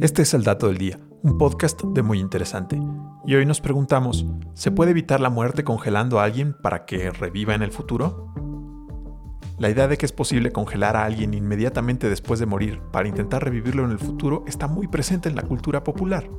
Este es el dato del día, un podcast de muy interesante. Y hoy nos preguntamos, ¿se puede evitar la muerte congelando a alguien para que reviva en el futuro? La idea de que es posible congelar a alguien inmediatamente después de morir para intentar revivirlo en el futuro está muy presente en la cultura popular.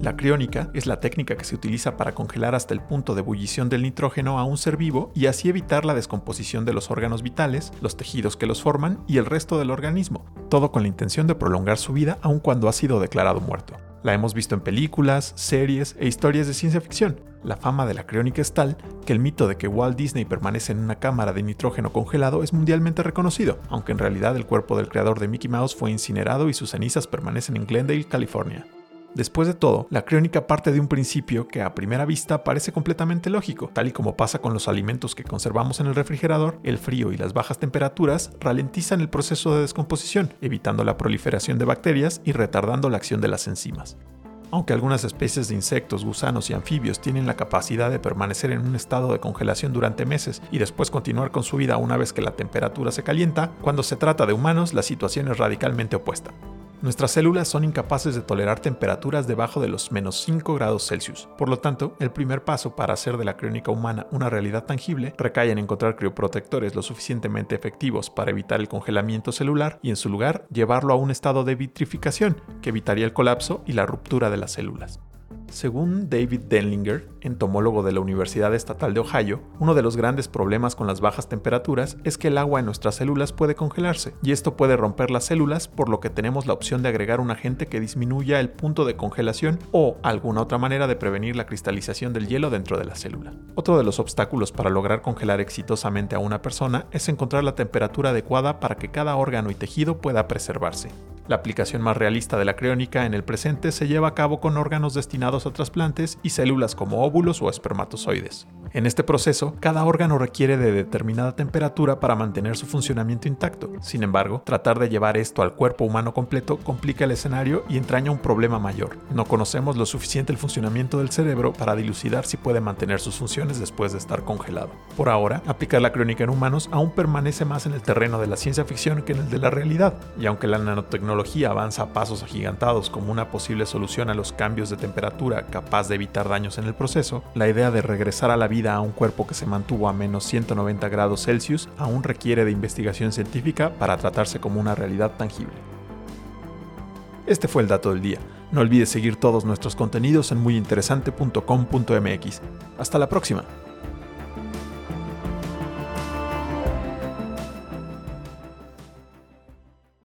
La criónica es la técnica que se utiliza para congelar hasta el punto de ebullición del nitrógeno a un ser vivo y así evitar la descomposición de los órganos vitales, los tejidos que los forman y el resto del organismo, todo con la intención de prolongar su vida aun cuando ha sido declarado muerto. La hemos visto en películas, series e historias de ciencia ficción. La fama de la criónica es tal que el mito de que Walt Disney permanece en una cámara de nitrógeno congelado es mundialmente reconocido, aunque en realidad el cuerpo del creador de Mickey Mouse fue incinerado y sus cenizas permanecen en Glendale, California. Después de todo, la crónica parte de un principio que a primera vista parece completamente lógico, tal y como pasa con los alimentos que conservamos en el refrigerador, el frío y las bajas temperaturas ralentizan el proceso de descomposición, evitando la proliferación de bacterias y retardando la acción de las enzimas. Aunque algunas especies de insectos, gusanos y anfibios tienen la capacidad de permanecer en un estado de congelación durante meses y después continuar con su vida una vez que la temperatura se calienta, cuando se trata de humanos la situación es radicalmente opuesta. Nuestras células son incapaces de tolerar temperaturas debajo de los menos 5 grados Celsius. Por lo tanto, el primer paso para hacer de la crónica humana una realidad tangible recae en encontrar crioprotectores lo suficientemente efectivos para evitar el congelamiento celular y en su lugar llevarlo a un estado de vitrificación que evitaría el colapso y la ruptura de las células. Según David Denlinger, entomólogo de la Universidad Estatal de Ohio, uno de los grandes problemas con las bajas temperaturas es que el agua en nuestras células puede congelarse, y esto puede romper las células, por lo que tenemos la opción de agregar un agente que disminuya el punto de congelación o alguna otra manera de prevenir la cristalización del hielo dentro de la célula. Otro de los obstáculos para lograr congelar exitosamente a una persona es encontrar la temperatura adecuada para que cada órgano y tejido pueda preservarse. La aplicación más realista de la criónica en el presente se lleva a cabo con órganos destinados a trasplantes y células como óvulos o espermatozoides. En este proceso, cada órgano requiere de determinada temperatura para mantener su funcionamiento intacto. Sin embargo, tratar de llevar esto al cuerpo humano completo complica el escenario y entraña un problema mayor. No conocemos lo suficiente el funcionamiento del cerebro para dilucidar si puede mantener sus funciones después de estar congelado. Por ahora, aplicar la crónica en humanos aún permanece más en el terreno de la ciencia ficción que en el de la realidad, y aunque la nanotecnología avanza a pasos agigantados como una posible solución a los cambios de temperatura capaz de evitar daños en el proceso, la idea de regresar a la vida a un cuerpo que se mantuvo a menos 190 grados Celsius aún requiere de investigación científica para tratarse como una realidad tangible. Este fue el dato del día. No olvides seguir todos nuestros contenidos en muyinteresante.com.mx. Hasta la próxima.